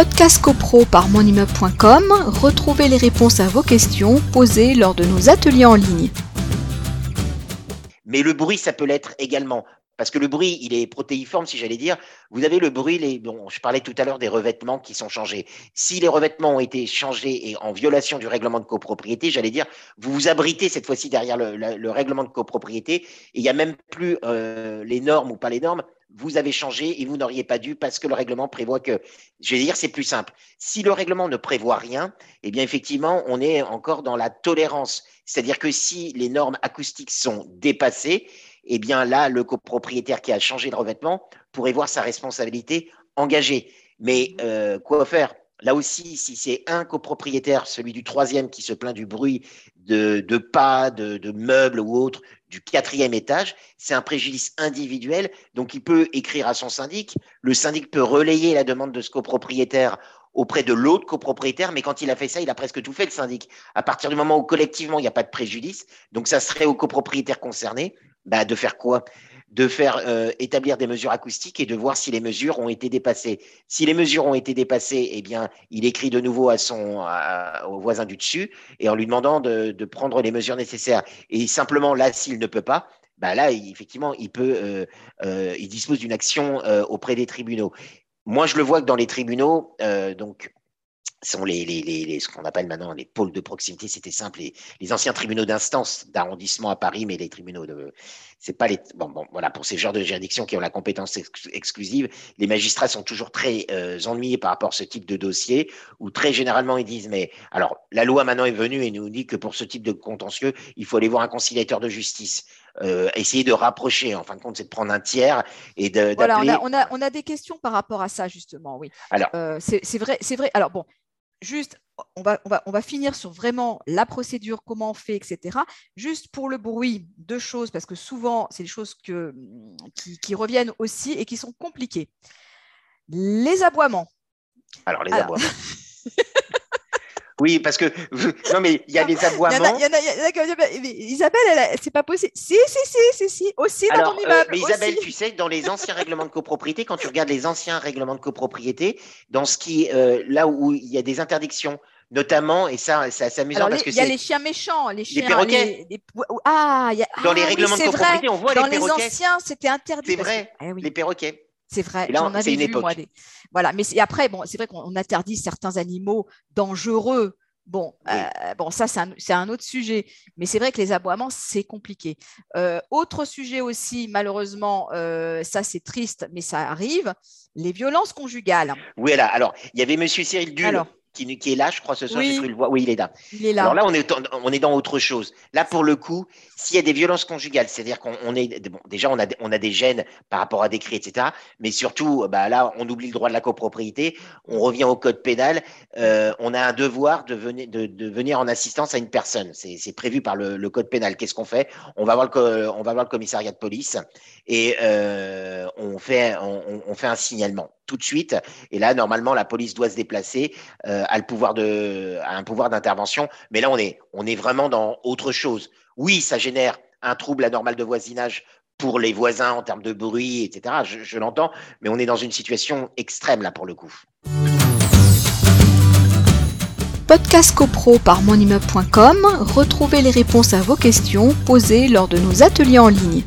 Podcast CoPro par monimmeuble.com, retrouvez les réponses à vos questions posées lors de nos ateliers en ligne. Mais le bruit, ça peut l'être également. Parce que le bruit, il est protéiforme, si j'allais dire. Vous avez le bruit, les, bon, je parlais tout à l'heure des revêtements qui sont changés. Si les revêtements ont été changés et en violation du règlement de copropriété, j'allais dire, vous vous abritez cette fois-ci derrière le, règlement de copropriété et il n'y a même plus euh, les normes ou pas les normes. Vous avez changé et vous n'auriez pas dû parce que le règlement prévoit que, je vais dire, c'est plus simple. Si le règlement ne prévoit rien, eh bien effectivement, on est encore dans la tolérance. C'est-à-dire que si les normes acoustiques sont dépassées, eh bien là, le copropriétaire qui a changé de revêtement pourrait voir sa responsabilité engagée. Mais euh, quoi faire? Là aussi, si c'est un copropriétaire, celui du troisième, qui se plaint du bruit de, pas, de, meubles ou autre du quatrième étage, c'est un préjudice individuel. Donc, il peut écrire à son syndic. Le syndic peut relayer la demande de ce copropriétaire auprès de l'autre copropriétaire, mais quand il a fait ça, il a presque tout fait, le syndic. À partir du moment où collectivement, il n'y a pas de préjudice, donc ça serait au copropriétaire concerné bah, de faire quoi? De faire euh, établir des mesures acoustiques et de voir si les mesures ont été dépassées. Si les mesures ont été dépassées, eh bien, il écrit de nouveau à son, au voisin du dessus et en lui demandant de, prendre les mesures nécessaires. Et simplement là, s'il ne peut pas, bah là, effectivement, il peut, euh, euh, il dispose d'une action auprès des tribunaux. Moi, je le vois que dans les tribunaux, donc sont les, les, les, ce qu'on appelle maintenant les pôles de proximité, c'était simple, les, anciens tribunaux d'instance d'arrondissement à Paris, mais les tribunaux de, c'est pas les, bon, bon, voilà, pour ces genres de juridictions qui ont la compétence exclusive, les magistrats sont toujours très euh, ennuyés par rapport à ce type de dossier, où très généralement ils disent, mais alors la loi maintenant est venue et nous dit que pour ce type de contentieux, il faut aller voir un conciliateur de justice. Euh, essayer de rapprocher, en fin de compte, c'est de prendre un tiers et de. Voilà, on a, on a, on, a, des questions par rapport à ça, justement, oui. Alors, euh, c'est vrai, c'est vrai. Alors, bon, juste, on va, on, va, finir sur vraiment la procédure, comment on fait, etc. Juste pour le bruit, deux choses, parce que souvent, c'est des choses que, qui, reviennent aussi et qui sont compliquées. Les aboiements. Alors, les aboiements. Oui, parce que non, mais il y a les aboiements. Isabelle, c'est pas possible. Si, si, si, si, si, aussi dans ton euh, immeuble. mais Isabelle, tu sais, dans les anciens règlements de copropriété, quand tu regardes les anciens règlements de copropriété, dans ce qui, euh, là où il y a des interdictions, notamment, et ça, c'est amusant parce que il y a les chiens méchants, les chiens, les perroquets. ah, y a... dans les ah règlements de copropriété, on voit dans les perroquets. Dans les anciens, c'était interdit. C'est vrai, eh les perroquets. C'est vrai, j'en avais vu, moi. Voilà, mais après, bon, c'est vrai qu'on interdit certains animaux dangereux Bon, euh, bon, ça, c'est un, autre sujet. Mais c'est vrai que les aboiements, c'est compliqué. Euh, autre sujet aussi, malheureusement, euh, ça, c'est triste, mais ça arrive, les violences conjugales. Oui, là, alors, il y avait M. Cyril Dull qui, est là, je crois, ce soir, j'ai cru le voir. Oui, il est là. Il est là. Alors là, on est, on est dans autre chose. Là, pour le coup, s'il y a des violences conjugales, c'est-à-dire qu'on est, bon, déjà, on a, on a des gènes par rapport à des cris, etc. Mais surtout, bah, là, on oublie le droit de la copropriété, on revient au code pénal, euh, on a un devoir de venir, de, venir en assistance à une personne. C'est prévu par le, code pénal. Qu'est-ce qu'on fait? On va, voir le, on va voir le commissariat de police et euh, on, fait, on, on fait un signalement tout de suite. Et là, normalement, la police doit se déplacer, euh, a, le pouvoir de, un pouvoir d'intervention. Mais là, on est, on est vraiment dans autre chose. Oui, ça génère un trouble anormal de voisinage pour les voisins en termes de bruit, etc. Je, je l'entends, mais on est dans une situation extrême là pour le coup. Podcast CoPro par monimmeuble.com, retrouvez les réponses à vos questions posées lors de nos ateliers en ligne.